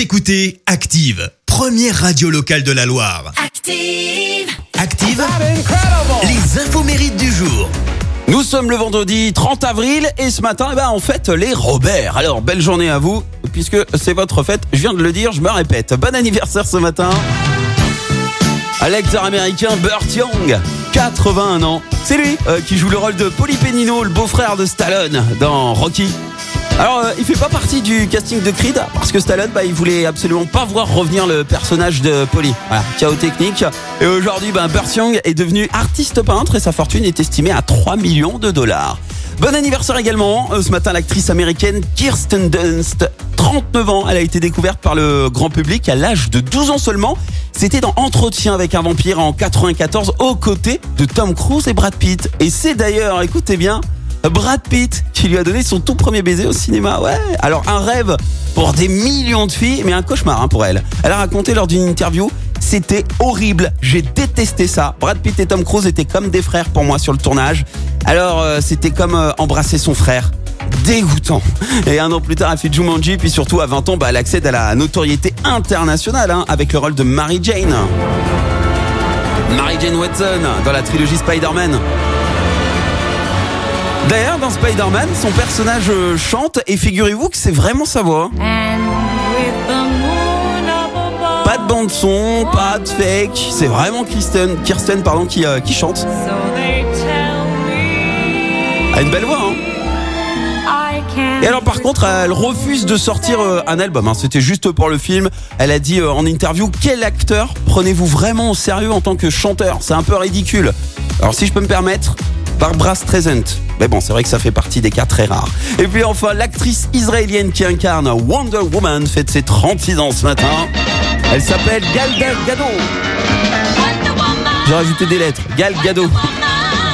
Vous écoutez Active, première radio locale de la Loire. Active. Active, les infos mérites du jour. Nous sommes le vendredi 30 avril et ce matin, eh ben, on fête les Robert. Alors, belle journée à vous, puisque c'est votre fête. Je viens de le dire, je me répète. Bon anniversaire ce matin à l'acteur américain Burt Young, 81 ans. C'est lui euh, qui joue le rôle de Polypenino, le beau-frère de Stallone dans Rocky. Alors, euh, il fait pas partie du casting de Creed parce que Stallone, bah, il voulait absolument pas voir revenir le personnage de Polly. Voilà, chaos technique. Et aujourd'hui, bah, Young est devenu artiste peintre et sa fortune est estimée à 3 millions de dollars. Bon anniversaire également, euh, ce matin l'actrice américaine Kirsten Dunst, 39 ans, elle a été découverte par le grand public à l'âge de 12 ans seulement. C'était dans Entretien avec un vampire en 94 aux côtés de Tom Cruise et Brad Pitt. Et c'est d'ailleurs, écoutez bien, Brad Pitt qui lui a donné son tout premier baiser au cinéma. Ouais, alors un rêve pour des millions de filles, mais un cauchemar hein, pour elle. Elle a raconté lors d'une interview c'était horrible, j'ai détesté ça. Brad Pitt et Tom Cruise étaient comme des frères pour moi sur le tournage. Alors euh, c'était comme euh, embrasser son frère. Dégoûtant. Et un an plus tard, elle fait Jumanji, puis surtout à 20 ans, bah, elle accède à la notoriété internationale hein, avec le rôle de Mary Jane. Mary Jane Watson dans la trilogie Spider-Man. D'ailleurs, dans Spider-Man, son personnage euh, chante et figurez-vous que c'est vraiment sa voix. Pas de bande son, pas de fake, c'est vraiment Kirsten, Kirsten pardon, qui, euh, qui chante. Elle a une belle voix, hein et alors par contre, elle refuse de sortir euh, un album. hein. C'était juste pour le film. Elle a dit en interview quel acteur prenez-vous vraiment au sérieux en tant que chanteur? C'est un peu ridicule. Alors si je peux me permettre, Barbara Streisand. Mais bon, c'est vrai que ça fait partie des cas très rares. Et puis enfin, l'actrice israélienne qui incarne Wonder Woman fête ses 36 ans ce matin. Elle s'appelle Gal Gadot. J'ai rajouté des lettres. Gal Gadot.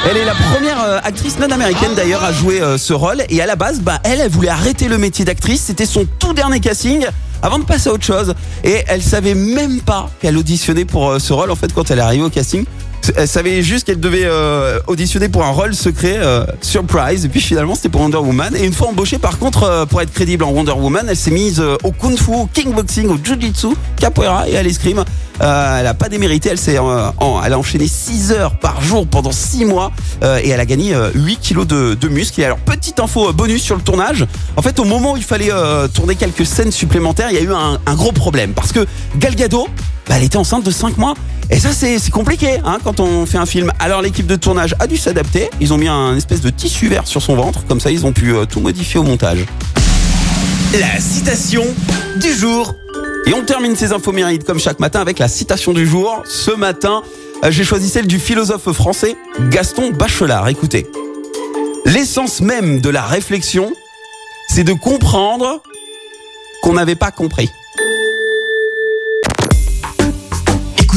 Elle est la première euh, actrice non américaine d'ailleurs à jouer euh, ce rôle et à la base, bah, elle, elle voulait arrêter le métier d'actrice. C'était son tout dernier casting avant de passer à autre chose et elle savait même pas qu'elle auditionnait pour euh, ce rôle en fait quand elle est arrivée au casting. Elle savait juste qu'elle devait euh, auditionner pour un rôle secret, euh, surprise. Et puis finalement, c'était pour Wonder Woman. Et une fois embauchée, par contre, euh, pour être crédible en Wonder Woman, elle s'est mise au kung fu, au kickboxing, au jiu-jitsu, capoeira et à l'escrime. Elle a pas démérité. Elle s'est, elle a enchaîné 6 heures par jour pendant 6 mois et elle a gagné euh, 8 kilos de, de muscles. Et alors, petite info bonus sur le tournage. En fait, au moment où il fallait tourner quelques scènes supplémentaires, il y a eu un, un gros problème parce que Gal Gadot, bah, elle était enceinte de 5 mois. Et ça, c'est c'est compliqué hein, quand on fait un film. Alors, l'équipe de tournage a dû s'adapter. Ils ont mis un espèce de tissu vert sur son ventre. Comme ça, ils ont pu euh, tout modifier au montage. La citation du jour. Et on termine ces infos mérites comme chaque matin avec la citation du jour. Ce matin, euh, j'ai choisi celle du philosophe français Gaston Bachelard. Écoutez. L'essence même de la réflexion, c'est de comprendre qu'on n'avait pas compris.